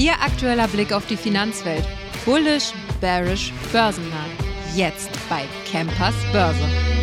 Ihr aktueller Blick auf die Finanzwelt. Bullish, bearish, börsennah. Jetzt bei Campers Börse.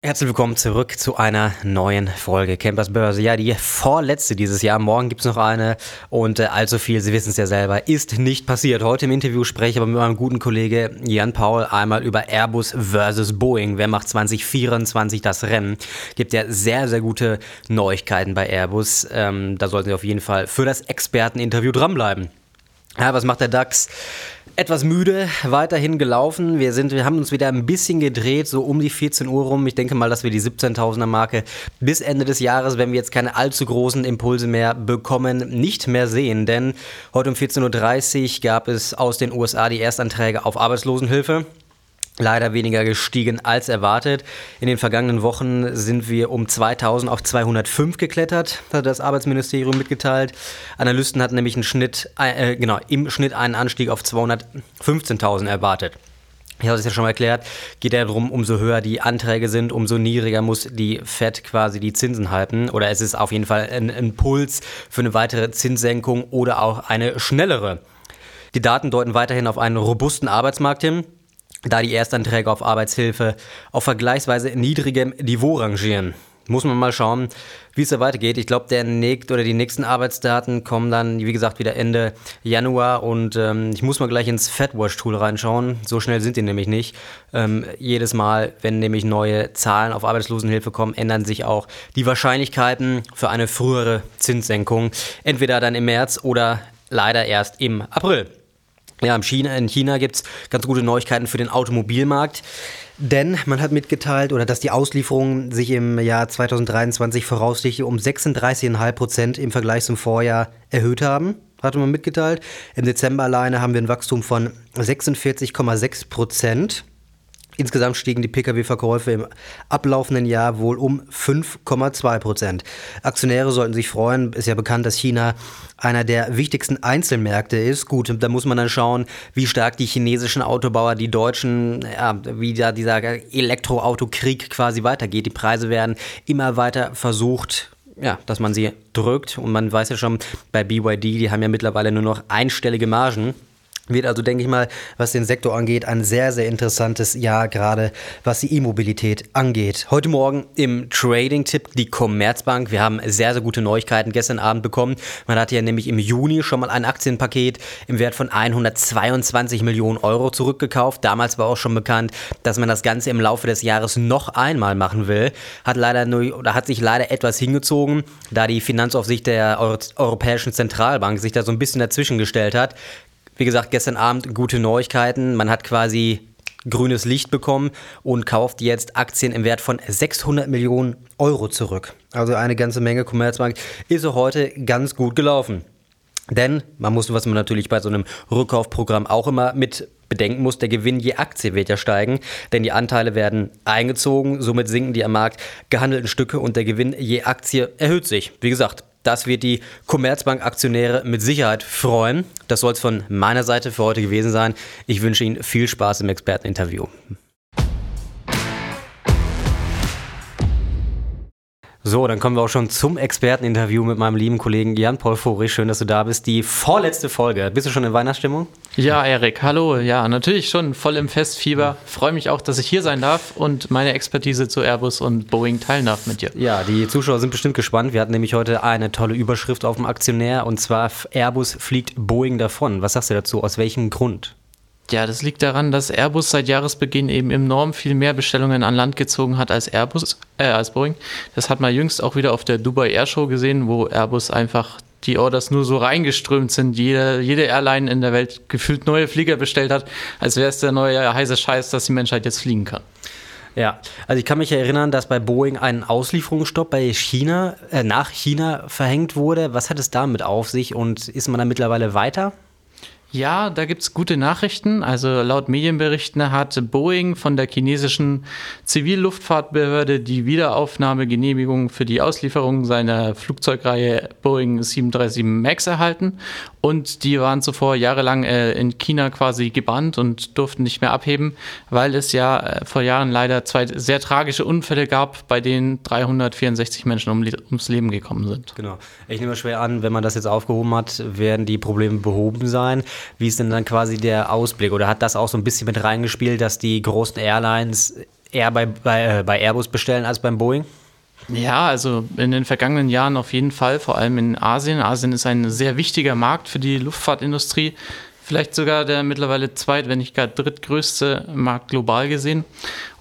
Herzlich willkommen zurück zu einer neuen Folge Campers Börse. Ja, die vorletzte dieses Jahr. Morgen gibt es noch eine und äh, allzu viel, Sie wissen es ja selber, ist nicht passiert. Heute im Interview spreche ich aber mit meinem guten Kollege Jan Paul einmal über Airbus versus Boeing. Wer macht 2024 das Rennen? Gibt ja sehr, sehr gute Neuigkeiten bei Airbus. Ähm, da sollten Sie auf jeden Fall für das Experteninterview dranbleiben. Ja, was macht der DAX? Etwas müde, weiterhin gelaufen. Wir, sind, wir haben uns wieder ein bisschen gedreht, so um die 14 Uhr rum. Ich denke mal, dass wir die 17.000er Marke bis Ende des Jahres, wenn wir jetzt keine allzu großen Impulse mehr bekommen, nicht mehr sehen. Denn heute um 14.30 Uhr gab es aus den USA die Erstanträge auf Arbeitslosenhilfe leider weniger gestiegen als erwartet. In den vergangenen Wochen sind wir um 2000 auf 205 geklettert, hat das Arbeitsministerium mitgeteilt. Analysten hatten nämlich einen Schnitt, äh, genau, im Schnitt einen Anstieg auf 215.000 erwartet. Ich habe es ja schon mal erklärt, geht ja darum, umso höher die Anträge sind, umso niedriger muss die FED quasi die Zinsen halten. Oder es ist auf jeden Fall ein Impuls für eine weitere Zinssenkung oder auch eine schnellere. Die Daten deuten weiterhin auf einen robusten Arbeitsmarkt hin da die Erstanträge auf Arbeitshilfe auf vergleichsweise niedrigem Niveau rangieren. Muss man mal schauen, wie es da weitergeht. Ich glaube, der nächst oder die nächsten Arbeitsdaten kommen dann, wie gesagt, wieder Ende Januar und ähm, ich muss mal gleich ins FedWatch-Tool reinschauen. So schnell sind die nämlich nicht. Ähm, jedes Mal, wenn nämlich neue Zahlen auf Arbeitslosenhilfe kommen, ändern sich auch die Wahrscheinlichkeiten für eine frühere Zinssenkung. Entweder dann im März oder leider erst im April. Ja, in China, in China gibt es ganz gute Neuigkeiten für den Automobilmarkt. Denn man hat mitgeteilt, oder dass die Auslieferungen sich im Jahr 2023 voraussichtlich um 36,5 Prozent im Vergleich zum Vorjahr erhöht haben. Hatte man mitgeteilt. Im Dezember alleine haben wir ein Wachstum von 46,6 Prozent. Insgesamt stiegen die Pkw-Verkäufe im ablaufenden Jahr wohl um 5,2 Prozent. Aktionäre sollten sich freuen. Ist ja bekannt, dass China einer der wichtigsten Einzelmärkte ist. Gut, da muss man dann schauen, wie stark die chinesischen Autobauer, die deutschen, ja, wie da dieser Elektroautokrieg quasi weitergeht. Die Preise werden immer weiter versucht ja, dass man sie drückt. Und man weiß ja schon, bei BYD, die haben ja mittlerweile nur noch einstellige Margen. Wird also, denke ich mal, was den Sektor angeht, ein sehr, sehr interessantes Jahr, gerade was die E-Mobilität angeht. Heute Morgen im Trading-Tipp die Commerzbank. Wir haben sehr, sehr gute Neuigkeiten gestern Abend bekommen. Man hatte ja nämlich im Juni schon mal ein Aktienpaket im Wert von 122 Millionen Euro zurückgekauft. Damals war auch schon bekannt, dass man das Ganze im Laufe des Jahres noch einmal machen will. Hat leider nur, oder hat sich leider etwas hingezogen, da die Finanzaufsicht der Euro Europäischen Zentralbank sich da so ein bisschen dazwischen gestellt hat. Wie gesagt, gestern Abend gute Neuigkeiten. Man hat quasi grünes Licht bekommen und kauft jetzt Aktien im Wert von 600 Millionen Euro zurück. Also eine ganze Menge Commerzbank ist auch heute ganz gut gelaufen. Denn man muss, was man natürlich bei so einem Rückkaufprogramm auch immer mit bedenken muss, der Gewinn je Aktie wird ja steigen, denn die Anteile werden eingezogen, somit sinken die am Markt gehandelten Stücke und der Gewinn je Aktie erhöht sich. Wie gesagt, das wird die Commerzbank-Aktionäre mit Sicherheit freuen. Das soll es von meiner Seite für heute gewesen sein. Ich wünsche Ihnen viel Spaß im Experteninterview. So, dann kommen wir auch schon zum Experteninterview mit meinem lieben Kollegen Jan-Paul Vorich. Schön, dass du da bist. Die vorletzte Folge. Bist du schon in Weihnachtsstimmung? Ja, Erik, hallo. Ja, natürlich schon voll im Festfieber. Freue mich auch, dass ich hier sein darf und meine Expertise zu Airbus und Boeing teilen darf mit dir. Ja, die Zuschauer sind bestimmt gespannt. Wir hatten nämlich heute eine tolle Überschrift auf dem Aktionär und zwar Airbus fliegt Boeing davon. Was sagst du dazu? Aus welchem Grund? Ja, das liegt daran, dass Airbus seit Jahresbeginn eben enorm viel mehr Bestellungen an Land gezogen hat als Airbus, äh, als Boeing. Das hat man jüngst auch wieder auf der Dubai Air Show gesehen, wo Airbus einfach die Orders nur so reingeströmt sind. Jede, jede Airline in der Welt gefühlt neue Flieger bestellt hat, als wäre es der neue heiße Scheiß, dass die Menschheit jetzt fliegen kann. Ja, also ich kann mich erinnern, dass bei Boeing ein Auslieferungsstopp bei China, äh, nach China verhängt wurde. Was hat es damit auf sich und ist man da mittlerweile weiter? Ja, da gibt es gute Nachrichten. Also laut Medienberichten hat Boeing von der chinesischen Zivilluftfahrtbehörde die Wiederaufnahmegenehmigung für die Auslieferung seiner Flugzeugreihe Boeing 737 MAX erhalten. Und die waren zuvor jahrelang äh, in China quasi gebannt und durften nicht mehr abheben, weil es ja äh, vor Jahren leider zwei sehr tragische Unfälle gab, bei denen 364 Menschen um, ums Leben gekommen sind. Genau. Ich nehme schwer an, wenn man das jetzt aufgehoben hat, werden die Probleme behoben sein. Wie ist denn dann quasi der Ausblick? Oder hat das auch so ein bisschen mit reingespielt, dass die großen Airlines eher bei, bei, äh, bei Airbus bestellen als beim Boeing? Ja, also in den vergangenen Jahren auf jeden Fall, vor allem in Asien. Asien ist ein sehr wichtiger Markt für die Luftfahrtindustrie. Vielleicht sogar der mittlerweile zweit, wenn nicht gar drittgrößte Markt global gesehen.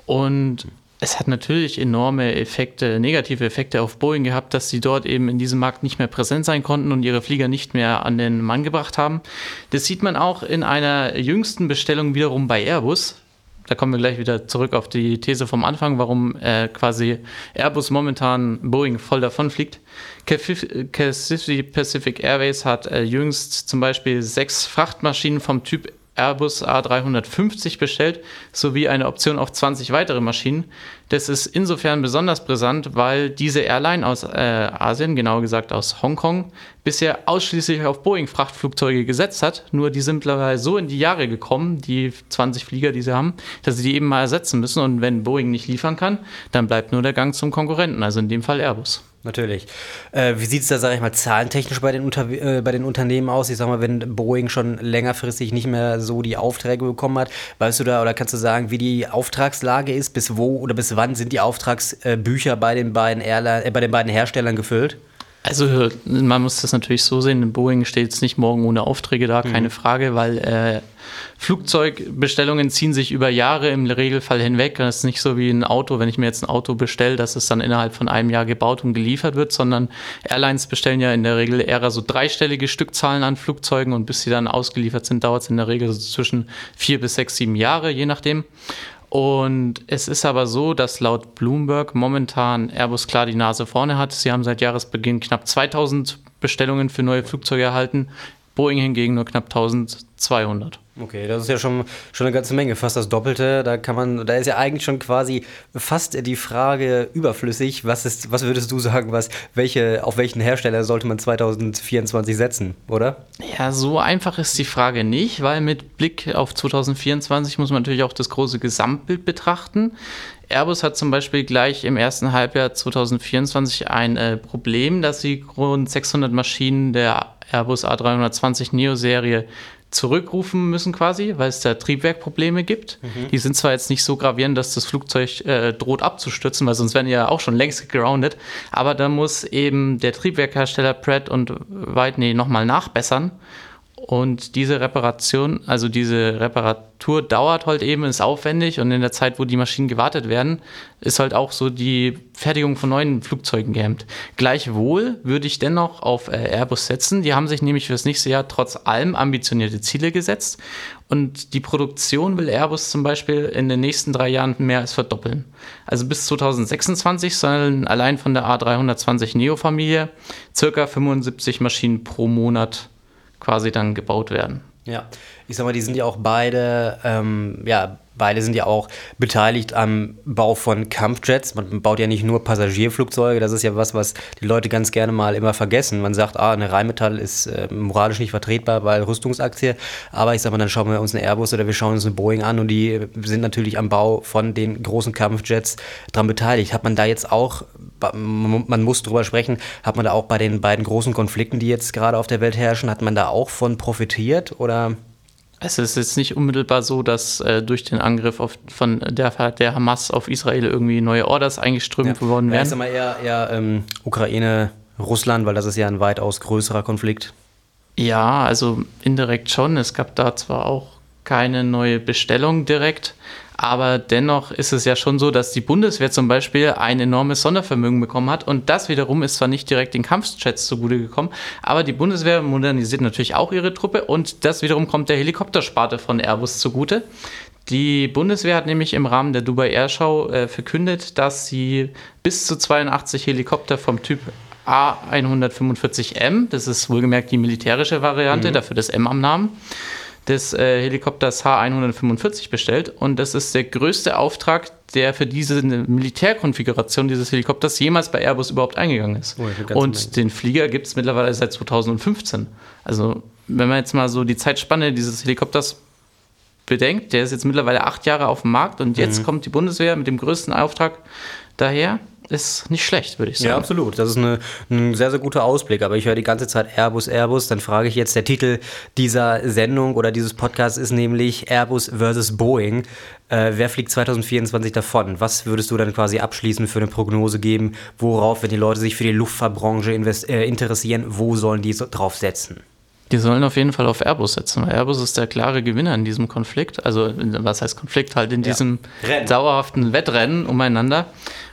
Und es hat natürlich enorme Effekte, negative Effekte auf Boeing gehabt, dass sie dort eben in diesem Markt nicht mehr präsent sein konnten und ihre Flieger nicht mehr an den Mann gebracht haben. Das sieht man auch in einer jüngsten Bestellung wiederum bei Airbus. Da kommen wir gleich wieder zurück auf die These vom Anfang, warum äh, quasi Airbus momentan Boeing voll davon fliegt. Pacific Airways hat äh, jüngst zum Beispiel sechs Frachtmaschinen vom Typ Airbus A350 bestellt, sowie eine Option auf 20 weitere Maschinen. Das ist insofern besonders brisant, weil diese Airline aus äh, Asien, genauer gesagt aus Hongkong, bisher ausschließlich auf Boeing-Frachtflugzeuge gesetzt hat. Nur die sind mittlerweile so in die Jahre gekommen, die 20 Flieger, die sie haben, dass sie die eben mal ersetzen müssen. Und wenn Boeing nicht liefern kann, dann bleibt nur der Gang zum Konkurrenten, also in dem Fall Airbus. Natürlich. Äh, wie sieht es da, sage ich mal, zahlentechnisch bei den, Unter äh, bei den Unternehmen aus? Ich sag mal, wenn Boeing schon längerfristig nicht mehr so die Aufträge bekommen hat, weißt du da oder kannst du sagen, wie die Auftragslage ist? Bis wo oder bis wann sind die Auftragsbücher bei den beiden Airline, äh, bei den beiden Herstellern gefüllt? Also man muss das natürlich so sehen, Boeing steht jetzt nicht morgen ohne Aufträge da, keine mhm. Frage, weil äh, Flugzeugbestellungen ziehen sich über Jahre im Regelfall hinweg. Das ist nicht so wie ein Auto, wenn ich mir jetzt ein Auto bestelle, dass es dann innerhalb von einem Jahr gebaut und geliefert wird, sondern Airlines bestellen ja in der Regel eher so dreistellige Stückzahlen an Flugzeugen und bis sie dann ausgeliefert sind, dauert es in der Regel so zwischen vier bis sechs, sieben Jahre, je nachdem. Und es ist aber so, dass laut Bloomberg momentan Airbus klar die Nase vorne hat. Sie haben seit Jahresbeginn knapp 2000 Bestellungen für neue Flugzeuge erhalten, Boeing hingegen nur knapp 1200. Okay, das ist ja schon, schon eine ganze Menge, fast das Doppelte. Da kann man, da ist ja eigentlich schon quasi fast die Frage überflüssig. Was ist, was würdest du sagen, was, welche, auf welchen Hersteller sollte man 2024 setzen, oder? Ja, so einfach ist die Frage nicht, weil mit Blick auf 2024 muss man natürlich auch das große Gesamtbild betrachten. Airbus hat zum Beispiel gleich im ersten Halbjahr 2024 ein äh, Problem, dass sie rund 600 Maschinen der Airbus A320 Neo-Serie zurückrufen müssen quasi, weil es da Triebwerkprobleme gibt. Mhm. Die sind zwar jetzt nicht so gravierend, dass das Flugzeug äh, droht abzustürzen, weil sonst wären die ja auch schon längst gegroundet, aber da muss eben der Triebwerkhersteller Pratt und Whitney nochmal nachbessern und diese Reparation, also diese Reparatur dauert halt eben, ist aufwendig und in der Zeit, wo die Maschinen gewartet werden, ist halt auch so die Fertigung von neuen Flugzeugen gehemmt. Gleichwohl würde ich dennoch auf äh, Airbus setzen. Die haben sich nämlich für das nächste Jahr trotz allem ambitionierte Ziele gesetzt und die Produktion will Airbus zum Beispiel in den nächsten drei Jahren mehr als verdoppeln. Also bis 2026 sollen allein von der A320 Neo-Familie circa 75 Maschinen pro Monat quasi dann gebaut werden. Ja, ich sag mal, die sind ja auch beide, ähm, ja, beide sind ja auch beteiligt am Bau von Kampfjets. Man baut ja nicht nur Passagierflugzeuge, das ist ja was, was die Leute ganz gerne mal immer vergessen. Man sagt, ah, eine Rheinmetall ist äh, moralisch nicht vertretbar, weil Rüstungsaktie. Aber ich sag mal, dann schauen wir uns einen Airbus oder wir schauen uns eine Boeing an und die sind natürlich am Bau von den großen Kampfjets dran beteiligt. Hat man da jetzt auch man muss drüber sprechen, hat man da auch bei den beiden großen Konflikten, die jetzt gerade auf der Welt herrschen, hat man da auch von profitiert oder? Es ist jetzt nicht unmittelbar so, dass äh, durch den Angriff auf, von der, der Hamas auf Israel irgendwie neue Orders eingeströmt ja. worden wären. Ja, ist immer eher, eher ähm, Ukraine, Russland, weil das ist ja ein weitaus größerer Konflikt. Ja, also indirekt schon. Es gab da zwar auch keine neue Bestellung direkt, aber dennoch ist es ja schon so, dass die Bundeswehr zum Beispiel ein enormes Sondervermögen bekommen hat. Und das wiederum ist zwar nicht direkt den Kampfjets zugute gekommen, aber die Bundeswehr modernisiert natürlich auch ihre Truppe und das wiederum kommt der Helikoptersparte von Airbus zugute. Die Bundeswehr hat nämlich im Rahmen der Dubai Airshow äh, verkündet, dass sie bis zu 82 Helikopter vom Typ A145M, das ist wohlgemerkt die militärische Variante, mhm. dafür das M am Namen des äh, Helikopters H145 bestellt. Und das ist der größte Auftrag, der für diese Militärkonfiguration dieses Helikopters jemals bei Airbus überhaupt eingegangen ist. Oh, und den Flieger gibt es mittlerweile seit 2015. Also wenn man jetzt mal so die Zeitspanne dieses Helikopters bedenkt, der ist jetzt mittlerweile acht Jahre auf dem Markt und jetzt mhm. kommt die Bundeswehr mit dem größten Auftrag daher ist nicht schlecht, würde ich sagen. Ja, absolut. Das ist eine, ein sehr, sehr guter Ausblick. Aber ich höre die ganze Zeit Airbus, Airbus. Dann frage ich jetzt, der Titel dieser Sendung oder dieses Podcasts ist nämlich Airbus versus Boeing. Äh, wer fliegt 2024 davon? Was würdest du dann quasi abschließend für eine Prognose geben? Worauf, wenn die Leute sich für die Luftfahrtbranche äh, interessieren, wo sollen die so drauf setzen? Die sollen auf jeden Fall auf Airbus setzen, weil Airbus ist der klare Gewinner in diesem Konflikt. Also, was heißt Konflikt? Halt in ja. diesem Rennen. dauerhaften Wettrennen umeinander.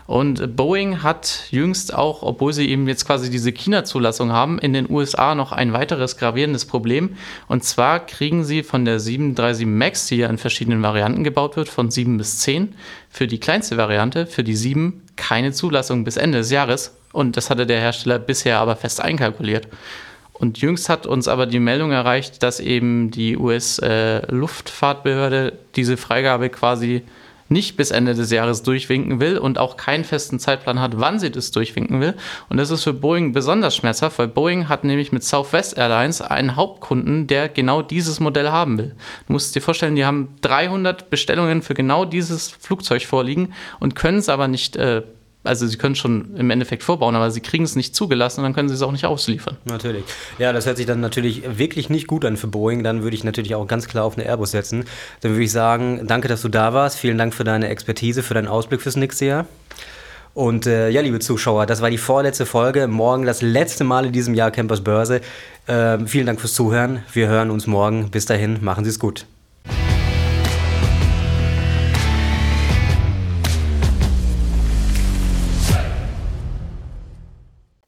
Und Boeing hat jüngst auch, obwohl sie eben jetzt quasi diese China-Zulassung haben, in den USA noch ein weiteres gravierendes Problem. Und zwar kriegen sie von der 737 MAX, die ja in verschiedenen Varianten gebaut wird, von 7 bis 10, für die kleinste Variante, für die 7, keine Zulassung bis Ende des Jahres. Und das hatte der Hersteller bisher aber fest einkalkuliert. Und jüngst hat uns aber die Meldung erreicht, dass eben die US-Luftfahrtbehörde äh, diese Freigabe quasi nicht bis Ende des Jahres durchwinken will und auch keinen festen Zeitplan hat, wann sie das durchwinken will. Und das ist für Boeing besonders schmerzhaft, weil Boeing hat nämlich mit Southwest Airlines einen Hauptkunden, der genau dieses Modell haben will. Du musst dir vorstellen, die haben 300 Bestellungen für genau dieses Flugzeug vorliegen und können es aber nicht äh, also sie können schon im Endeffekt vorbauen, aber sie kriegen es nicht zugelassen und dann können sie es auch nicht ausliefern. Natürlich. Ja, das hört sich dann natürlich wirklich nicht gut an für Boeing. Dann würde ich natürlich auch ganz klar auf eine Airbus setzen. Dann würde ich sagen, danke, dass du da warst. Vielen Dank für deine Expertise, für deinen Ausblick fürs nächste Jahr. Und äh, ja, liebe Zuschauer, das war die vorletzte Folge. Morgen das letzte Mal in diesem Jahr Campers Börse. Äh, vielen Dank fürs Zuhören. Wir hören uns morgen. Bis dahin, machen Sie es gut.